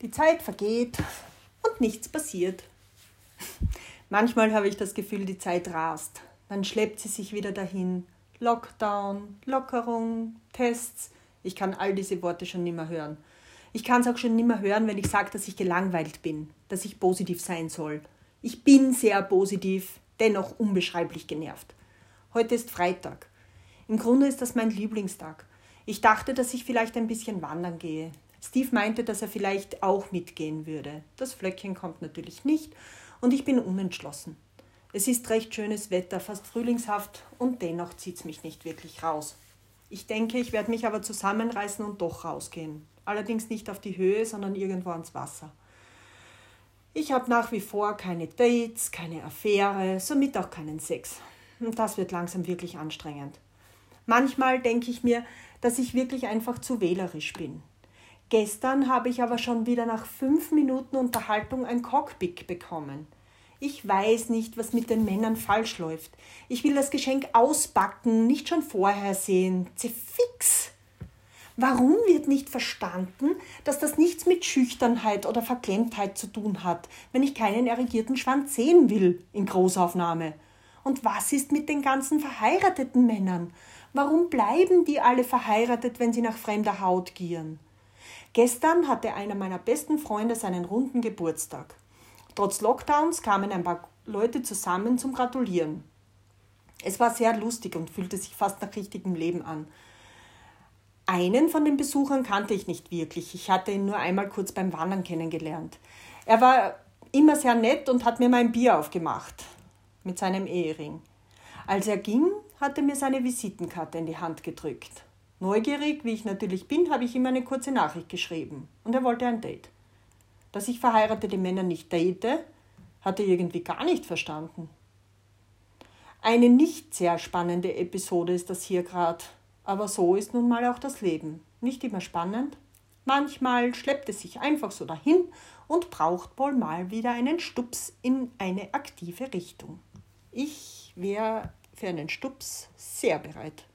Die Zeit vergeht und nichts passiert. Manchmal habe ich das Gefühl, die Zeit rast. Dann schleppt sie sich wieder dahin. Lockdown, Lockerung, Tests. Ich kann all diese Worte schon nimmer hören. Ich kann es auch schon nimmer hören, wenn ich sage, dass ich gelangweilt bin, dass ich positiv sein soll. Ich bin sehr positiv, dennoch unbeschreiblich genervt. Heute ist Freitag. Im Grunde ist das mein Lieblingstag. Ich dachte, dass ich vielleicht ein bisschen wandern gehe. Steve meinte, dass er vielleicht auch mitgehen würde. Das Flöckchen kommt natürlich nicht und ich bin unentschlossen. Es ist recht schönes Wetter, fast frühlingshaft und dennoch zieht es mich nicht wirklich raus. Ich denke, ich werde mich aber zusammenreißen und doch rausgehen. Allerdings nicht auf die Höhe, sondern irgendwo ans Wasser. Ich habe nach wie vor keine Dates, keine Affäre, somit auch keinen Sex. Und das wird langsam wirklich anstrengend. Manchmal denke ich mir, dass ich wirklich einfach zu wählerisch bin. Gestern habe ich aber schon wieder nach fünf Minuten Unterhaltung ein Cockpit bekommen. Ich weiß nicht, was mit den Männern falsch läuft. Ich will das Geschenk ausbacken, nicht schon vorher sehen. Zefix! Warum wird nicht verstanden, dass das nichts mit Schüchternheit oder Verklemmtheit zu tun hat, wenn ich keinen erregierten Schwanz sehen will in Großaufnahme? Und was ist mit den ganzen verheirateten Männern? Warum bleiben die alle verheiratet, wenn sie nach fremder Haut gieren? Gestern hatte einer meiner besten Freunde seinen runden Geburtstag. Trotz Lockdowns kamen ein paar Leute zusammen zum Gratulieren. Es war sehr lustig und fühlte sich fast nach richtigem Leben an. Einen von den Besuchern kannte ich nicht wirklich. Ich hatte ihn nur einmal kurz beim Wandern kennengelernt. Er war immer sehr nett und hat mir mein Bier aufgemacht mit seinem Ehering. Als er ging, hat er mir seine Visitenkarte in die Hand gedrückt. Neugierig, wie ich natürlich bin, habe ich ihm eine kurze Nachricht geschrieben und er wollte ein Date. Dass ich verheiratete Männer nicht date, hat er irgendwie gar nicht verstanden. Eine nicht sehr spannende Episode ist das hier gerade, aber so ist nun mal auch das Leben. Nicht immer spannend. Manchmal schleppt es sich einfach so dahin und braucht wohl mal wieder einen Stups in eine aktive Richtung. Ich wäre für einen Stups sehr bereit.